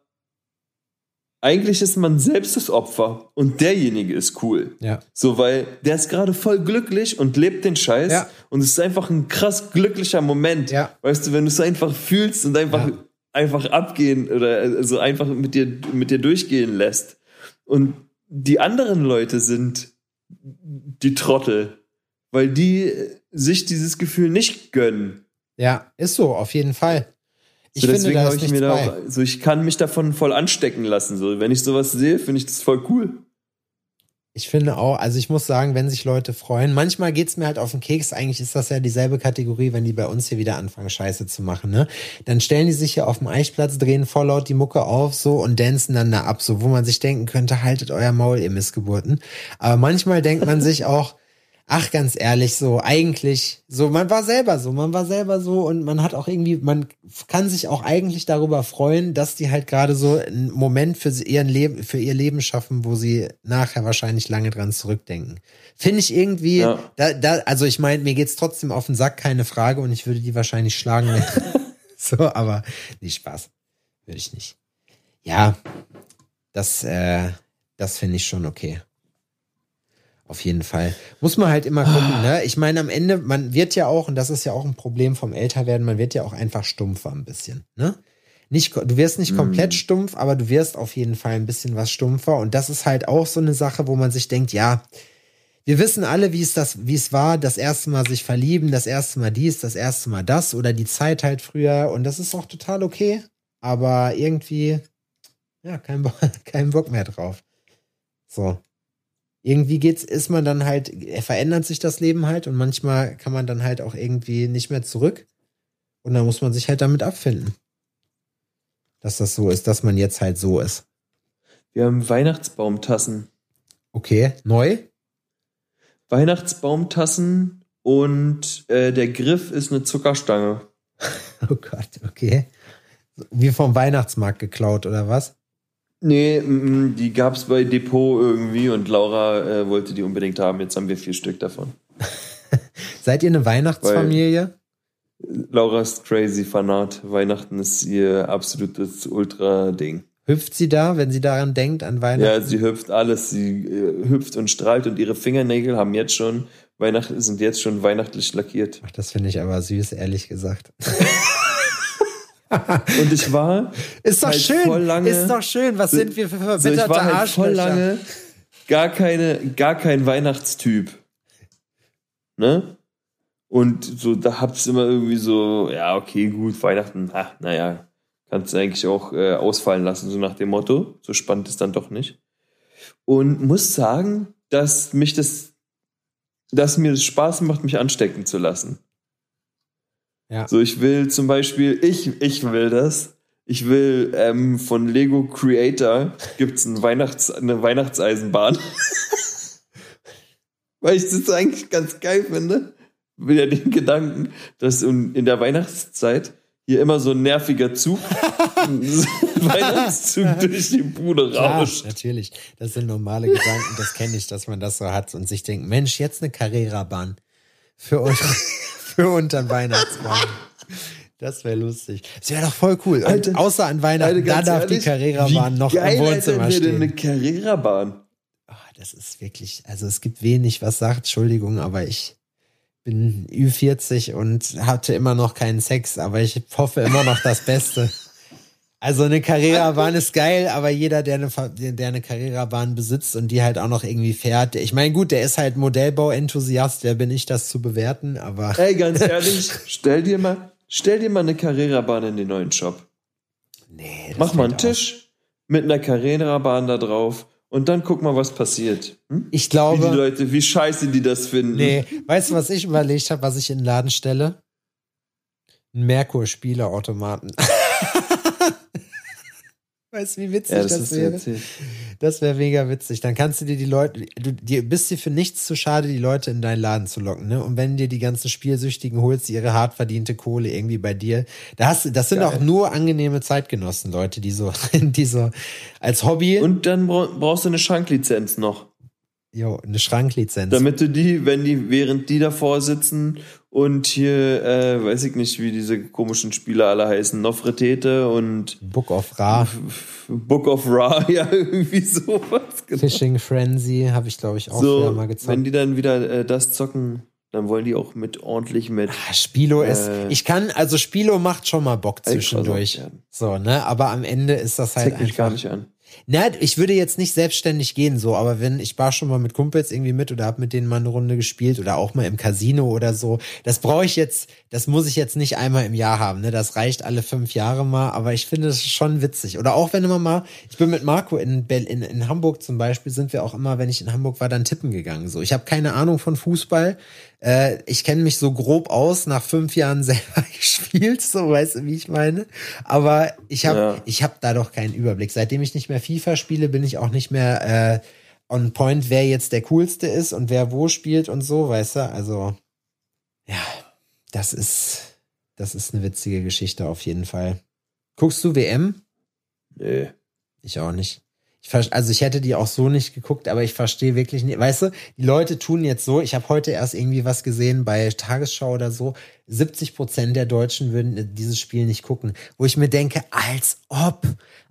eigentlich ist man selbst das Opfer und derjenige ist cool. Ja. So, weil der ist gerade voll glücklich und lebt den Scheiß Ja. und es ist einfach ein krass glücklicher Moment. Ja. Weißt du, wenn du es einfach fühlst und einfach einfach abgehen oder so einfach mit dir, mit dir durchgehen lässt. Und die anderen Leute sind die Trottel, weil die sich dieses Gefühl nicht gönnen. Ja, ist so, auf jeden Fall. Ich so, deswegen habe ich mir da, so ich kann mich davon voll anstecken lassen. So, wenn ich sowas sehe, finde ich das voll cool. Ich finde auch, also ich muss sagen, wenn sich Leute freuen, manchmal geht's mir halt auf den Keks, eigentlich ist das ja dieselbe Kategorie, wenn die bei uns hier wieder anfangen, Scheiße zu machen, ne? Dann stellen die sich hier auf dem Eichplatz, drehen voll laut die Mucke auf, so, und dancen dann da ab, so, wo man sich denken könnte, haltet euer Maul, ihr Missgeburten. Aber manchmal denkt man sich auch, ach, ganz ehrlich, so, eigentlich, so, man war selber so, man war selber so und man hat auch irgendwie, man kann sich auch eigentlich darüber freuen, dass die halt gerade so einen Moment für ihren Leben, für ihr Leben schaffen, wo sie nachher wahrscheinlich lange dran zurückdenken. Finde ich irgendwie, Ja. da, da, also ich meine, mir geht's trotzdem auf den Sack, keine Frage, und ich würde die wahrscheinlich schlagen. *laughs* *laughs* so, aber nicht Spaß. Würde ich nicht. Ja, das, äh, das finde ich schon okay. Auf jeden Fall. Muss man halt immer gucken, ne? Ich meine, am Ende, man wird ja auch, und das ist ja auch ein Problem vom Älterwerden, man wird ja auch einfach stumpfer ein bisschen, ne? nicht, du wirst nicht komplett Mhm. stumpf, aber du wirst auf jeden Fall ein bisschen was stumpfer. Und das ist halt auch so eine Sache, wo man sich denkt, ja, wir wissen alle, wie es das, wie es war, das erste Mal sich verlieben, das erste Mal dies, das erste Mal das oder die Zeit halt früher. Und das ist auch total okay. Aber irgendwie, ja, kein, Bo *laughs* kein Bock mehr drauf. So. Irgendwie geht's, ist man dann halt, verändert sich das Leben halt und manchmal kann man dann halt auch irgendwie nicht mehr zurück. Und dann muss man sich halt damit abfinden. Dass das so ist, dass man jetzt halt so ist. Wir haben Weihnachtsbaumtassen. Okay, neu? Weihnachtsbaumtassen und äh, der Griff ist eine Zuckerstange. *laughs* Oh Gott, okay. Wie vom Weihnachtsmarkt geklaut, oder was? Nee, mm, die gab's bei Depot irgendwie und Laura äh, wollte die unbedingt haben. Jetzt haben wir vier Stück davon. *laughs* Seid ihr eine Weihnachtsfamilie? Laura ist crazy Fanat. Weihnachten ist ihr absolutes Ultra-Ding. Hüpft sie da, wenn sie daran denkt, an Ja, Weihnachten? sie hüpft alles. Sie äh, hüpft und strahlt und ihre Fingernägel haben jetzt schon Weihnacht sind jetzt schon weihnachtlich lackiert. Ach, das finde ich aber süß, ehrlich gesagt. *laughs* *laughs* Und ich war Ist doch Halt schön. voll lange- ist doch schön. Was sind wir für so, verbitterte ich war halt voll Arschlöcher? lange gar keine gar kein Weihnachtstyp. Ne? Und so da hab's immer irgendwie so, ja, okay, gut, Weihnachten, ach, naja, kannst du eigentlich auch äh, ausfallen lassen, so nach dem Motto. So spannend ist dann doch nicht. Und muss sagen, dass mich das, dass mir das Spaß macht, mich anstecken zu lassen. Ja. So, ich will zum Beispiel, ich, ich will das. Ich will ähm, von Lego Creator gibt's ein Weihnachts-, eine Weihnachtseisenbahn. *laughs* Weil ich das eigentlich ganz geil finde. Wieder den Gedanken, dass in in der Weihnachtszeit hier immer so ein nerviger Zug, *laughs* *laughs* Weihnachtszug durch die Bude Klar, rauscht. natürlich. Das sind normale Gedanken, das kenne ich, dass man das so hat und sich denkt, Mensch, jetzt eine Carrera-Bahn für, un für untern Weihnachtsbaum. Das wäre lustig. Das wäre doch voll cool. Und Alter, außer an Weihnachten, da ganz darf ehrlich, die Carrera-Bahn noch geil, im Wohnzimmer Alter, denn eine stehen. Carrera-Bahn. Ah, das ist wirklich, also es gibt wenig, was sagt, Entschuldigung, aber ich bin Ü40 und hatte immer noch keinen Sex, aber ich hoffe immer noch das Beste. Also eine Carrera-Bahn ist geil, aber jeder, der eine, der eine Carrera-Bahn besitzt und die halt auch noch irgendwie fährt, ich meine, gut, der ist halt Modellbau-Enthusiast, wer bin ich, das zu bewerten, aber Ey, ganz ehrlich, *laughs* stell dir mal, stell dir mal eine Carrera-Bahn in den neuen Shop. nee. das Mach mal einen. Tisch mit einer Carrera-Bahn da drauf und dann guck mal, was passiert. Hm? Ich Wie die glaube, Leute, wie scheiße die das finden. nee, weißt du, was ich überlegt habe, was ich in den Laden stelle? Ein Merkur-Spieleautomaten. *laughs* weißt du, wie witzig Ja, das, das, wäre? erzählt. Das wäre mega witzig. Dann kannst du dir die Leute, du dir bist dir für nichts zu schade, die Leute in deinen Laden zu locken, ne? Und wenn dir die ganzen Spielsüchtigen holst, die ihre hart verdiente Kohle irgendwie bei dir, da hast das sind Geil. auch nur angenehme Zeitgenossen, Leute, die so, *laughs* die so als Hobby, Und dann bra- brauchst du eine Schanklizenz noch. Jo, eine Schranklizenz. Damit du die, wenn die, während die davor sitzen und hier, äh, weiß ich nicht, wie diese komischen Spiele alle heißen, Nofretete und Book of Ra, Book of Ra, *laughs* ja, irgendwie sowas. Genau. Fishing Frenzy, habe ich glaube ich auch So, mal wenn gezockt. die dann wieder äh, das zocken, dann wollen die auch mit ordentlich mit. Ah, Spilo ist, Äh, ich kann, also Spilo macht schon mal Bock zwischendurch. So, ne, aber am Ende ist das halt Zeig mich einfach. gar nicht an. Na, ich würde jetzt nicht selbstständig gehen, so, aber wenn ich war schon mal mit Kumpels irgendwie mit oder hab mit denen mal eine Runde gespielt oder auch mal im Casino oder so, das brauche ich jetzt, das muss ich jetzt nicht einmal im Jahr haben, ne? Das reicht alle fünf Jahre mal, aber ich finde es schon witzig. Oder auch wenn immer mal, ich bin mit Marco in, in, in Hamburg zum Beispiel, sind wir auch immer, wenn ich in Hamburg war, dann tippen gegangen. So, ich habe keine Ahnung von Fußball. Äh, ich kenne mich so grob aus, nach fünf Jahren selber *laughs* gespielt, so weißt du, wie ich meine. Aber ich habe Ja. ich habe da doch keinen Überblick. Seitdem ich nicht mehr FIFA spiele, bin ich auch nicht mehr äh, on point, wer jetzt der coolste ist und wer wo spielt und so, weißt du? Also ja, das ist das ist eine witzige Geschichte auf jeden Fall. Guckst du WM? Nee. Ich auch nicht. Ich also ich hätte die auch so nicht geguckt, aber ich verstehe wirklich nicht. Weißt du, die Leute tun jetzt so, ich habe heute erst irgendwie was gesehen bei Tagesschau oder so, 70 Prozent der Deutschen würden dieses Spiel nicht gucken. Wo ich mir denke, als ob,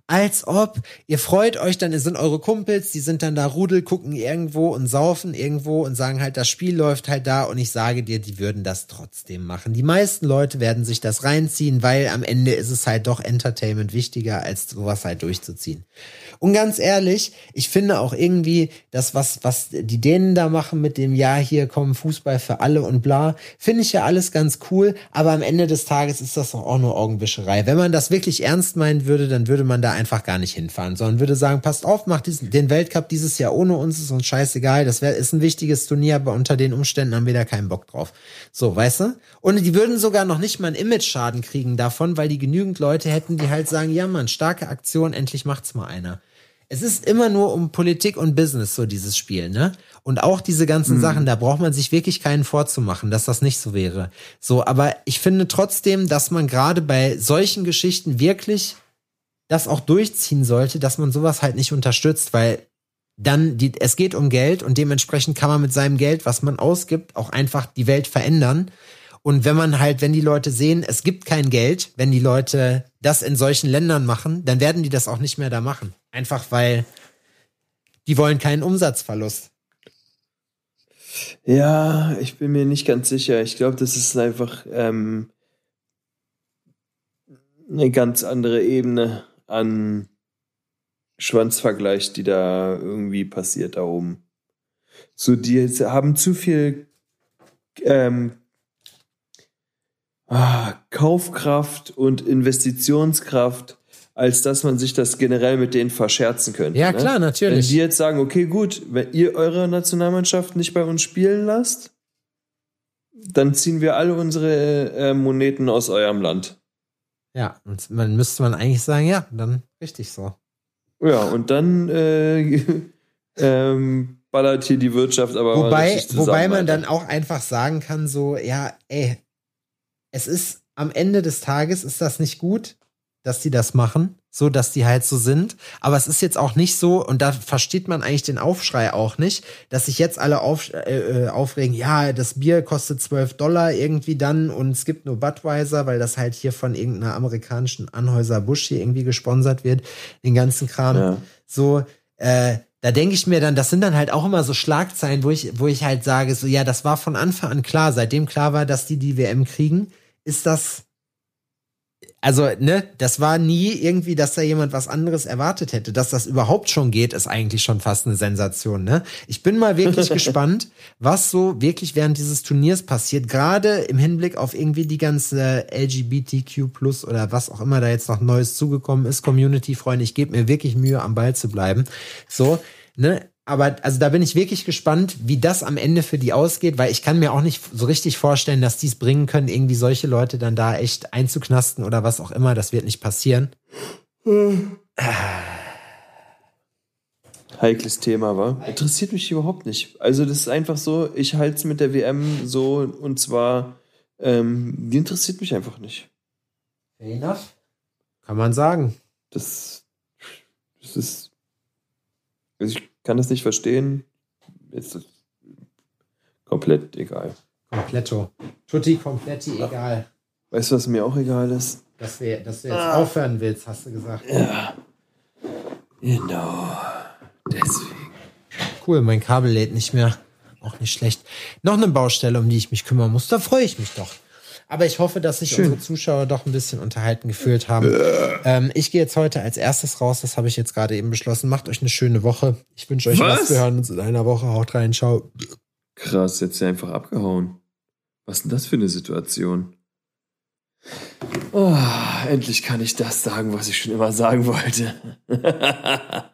Als ob, ihr freut euch, dann sind eure Kumpels, die sind dann da Rudel, gucken irgendwo und saufen irgendwo und sagen halt, das Spiel läuft halt da und ich sage dir, die würden das trotzdem machen. Die meisten Leute werden sich das reinziehen, weil am Ende ist es halt doch Entertainment wichtiger, als sowas halt durchzuziehen. Und ganz ehrlich, ich finde auch irgendwie, das, was, was die Dänen da machen mit dem Ja, hier kommen Fußball für alle und bla, finde ich ja alles ganz cool, aber am Ende des Tages ist das doch auch nur Augenwischerei. Wenn man das wirklich ernst meinen würde, dann würde man da einfach gar nicht hinfahren, sondern würde sagen, passt auf, macht diesen, den Weltcup dieses Jahr ohne uns, ist uns scheißegal, das wär, ist ein wichtiges Turnier, aber unter den Umständen haben wir da keinen Bock drauf. So, weißt du? Und die würden sogar noch nicht mal einen Image-Schaden kriegen davon, weil die genügend Leute hätten, die halt sagen, ja man, starke Aktion, endlich macht's mal einer. Es ist immer nur um Politik und Business, so dieses Spiel, ne? Und auch diese ganzen mhm. Sachen, da braucht man sich wirklich keinen vorzumachen, dass das nicht so wäre. So, aber ich finde trotzdem, dass man gerade bei solchen Geschichten wirklich das auch durchziehen sollte, dass man sowas halt nicht unterstützt, weil dann die, es geht um Geld und dementsprechend kann man mit seinem Geld, was man ausgibt, auch einfach die Welt verändern. Und wenn man halt, wenn die Leute sehen, es gibt kein Geld, wenn die Leute das in solchen Ländern machen, dann werden die das auch nicht mehr da machen. Einfach weil die wollen keinen Umsatzverlust. Ja, ich bin mir nicht ganz sicher. Ich glaube, das ist einfach ähm, eine ganz andere Ebene an Schwanzvergleich, die da irgendwie passiert da oben. So, die haben zu viel ähm, ah, Kaufkraft und Investitionskraft, als dass man sich das generell mit denen verscherzen könnte. Ja, ne? klar, natürlich. Wenn die jetzt sagen, okay, gut, wenn ihr eure Nationalmannschaft nicht bei uns spielen lasst, dann ziehen wir alle unsere äh, Moneten aus eurem Land. Ja, und man müsste man eigentlich sagen, ja, dann richtig so. Ja, und dann äh, *laughs* ähm, ballert hier die Wirtschaft aber wobei, wobei man dann auch einfach sagen kann, so, ja, ey, es ist am Ende des Tages ist das nicht gut, dass die das machen, so dass die halt so sind. Aber es ist jetzt auch nicht so, und da versteht man eigentlich den Aufschrei auch nicht, dass sich jetzt alle auf, äh, aufregen, ja, das Bier kostet 12 Dollar irgendwie dann und es gibt nur Budweiser, weil das halt hier von irgendeiner amerikanischen Anhäuser Busch hier irgendwie gesponsert wird, den ganzen Kram. Ja. So, äh, da denke ich mir dann, das sind dann halt auch immer so Schlagzeilen, wo ich, wo ich halt sage, so, ja, das war von Anfang an klar, seitdem klar war, dass die die WM kriegen ist das also, ne, das war nie irgendwie, dass da jemand was anderes erwartet hätte. Dass das überhaupt schon geht, ist eigentlich schon fast eine Sensation, ne? Ich bin mal wirklich *laughs* gespannt, was so wirklich während dieses Turniers passiert. Gerade im Hinblick auf irgendwie die ganze LGBTQ plus oder was auch immer da jetzt noch Neues zugekommen ist, Community-Freunde. Ich gebe mir wirklich Mühe, am Ball zu bleiben. So, ne? Aber also da bin ich wirklich gespannt, wie das am Ende für die ausgeht, weil ich kann mir auch nicht so richtig vorstellen, dass die es bringen können, irgendwie solche Leute dann da echt einzuknasten oder was auch immer. Das wird nicht passieren. Heikles Thema, war. Interessiert mich überhaupt nicht. Also das ist einfach so, ich halte es mit der WM so und zwar, ähm, die interessiert mich einfach nicht. Fair enough. Kann man sagen. Das, das ist, also ich kann das nicht verstehen. Ist komplett egal. Kompletto. Tutti kompletti egal. Weißt du, was mir auch egal ist? Dass, wir, dass du jetzt ah. aufhören willst, hast du gesagt. Ja. Genau. Deswegen. Cool, mein Kabel lädt nicht mehr. Auch nicht schlecht. Noch eine Baustelle, um die ich mich kümmern muss. Da freue ich mich doch. Aber ich hoffe, dass sich Schön. unsere Zuschauer doch ein bisschen unterhalten gefühlt haben. Ähm, ich gehe jetzt heute als erstes raus, das habe ich jetzt gerade eben beschlossen. Macht euch eine schöne Woche. Ich wünsche euch was? was. Wir hören uns in einer Woche. Haut rein, ciao. Krass, jetzt ja einfach abgehauen. Was ist denn das für eine Situation? Oh, endlich kann ich das sagen, was ich schon immer sagen wollte. *laughs*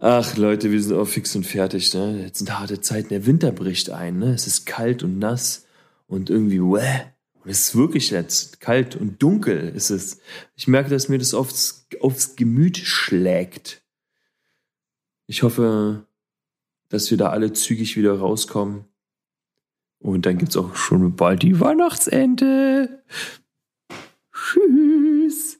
Ach Leute, wir sind auch fix und fertig. Ne? Jetzt sind harte Zeiten. Der Winter bricht ein. Ne? Es ist kalt und nass und irgendwie, wäh, und es ist wirklich jetzt kalt und dunkel ist es. Ich merke, dass mir das aufs, aufs Gemüt schlägt. Ich hoffe, dass wir da alle zügig wieder rauskommen. Und dann gibt's auch schon bald die Weihnachtsente. Tschüss.